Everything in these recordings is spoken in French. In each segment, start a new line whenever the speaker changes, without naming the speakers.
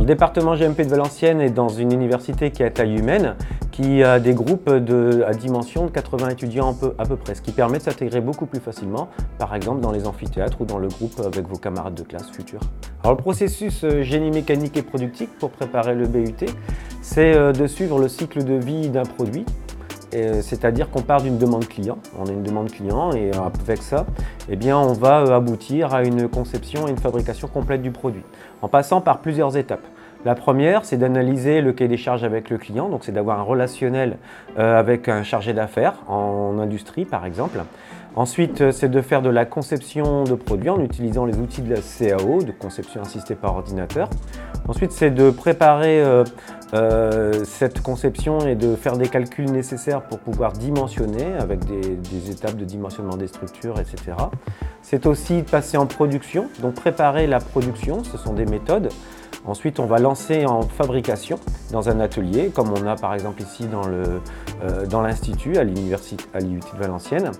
le département GMP de Valenciennes est dans une université qui est à taille humaine, qui a des groupes à dimension de 80 étudiants à peu près, ce qui permet de s'intégrer beaucoup plus facilement, par exemple dans les amphithéâtres ou dans le groupe avec vos camarades de classe futurs. Alors le processus euh, génie mécanique et productique pour préparer le BUT, c'est euh, de suivre le cycle de vie d'un produit, c'est-à-dire qu'on part d'une demande client, on a une demande client et avec ça, eh on va aboutir à une conception et une fabrication complète du produit, en passant par plusieurs étapes. La première, c'est d'analyser le cahier des charges avec le client, donc c'est d'avoir un relationnel euh, avec un chargé d'affaires en industrie par exemple. Ensuite, euh, c'est de faire de la conception de produits en utilisant les outils de la CAO, de conception assistée par ordinateur. Ensuite, c'est de préparer euh, cette conception et de faire des calculs nécessaires pour pouvoir dimensionner avec des, étapes de dimensionnement des structures, etc. C'est aussi de passer en production, donc préparer la production, ce sont des méthodes. Ensuite, on va lancer en fabrication dans un atelier, comme on a par exemple ici dans euh, l'Institut, à l'Université l'IUT de Valenciennes.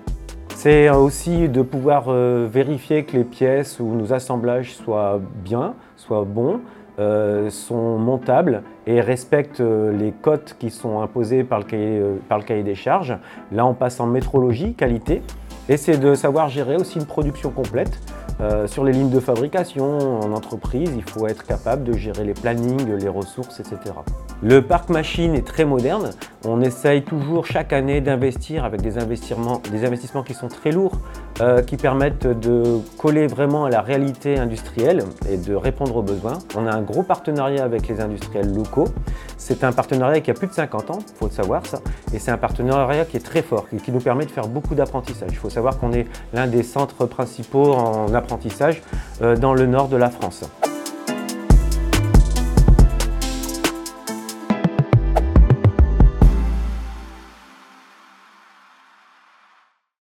C'est aussi de pouvoir euh, vérifier que les pièces ou nos assemblages soient bien, soient bons, euh, sont montables et respectent les cotes qui sont imposées par le cahier des charges. Là, on passe en métrologie, qualité, et c'est de savoir gérer aussi une production complète euh, sur les lignes de fabrication, en entreprise, il faut être capable de gérer les plannings, les ressources, etc. Le parc machine est très moderne. On essaye toujours chaque année d'investir avec des investissements, des investissements qui sont très lourds, euh, qui permettent de coller vraiment à la réalité industrielle et de répondre aux besoins. On a un gros partenariat avec les industriels locaux. C'est un partenariat qui a plus de 50 ans, il faut le savoir ça, et c'est un partenariat qui est très fort et qui nous permet de faire beaucoup d'apprentissage. Il faut savoir qu'on est l'un des centres principaux en apprentissage euh, dans le nord de la France.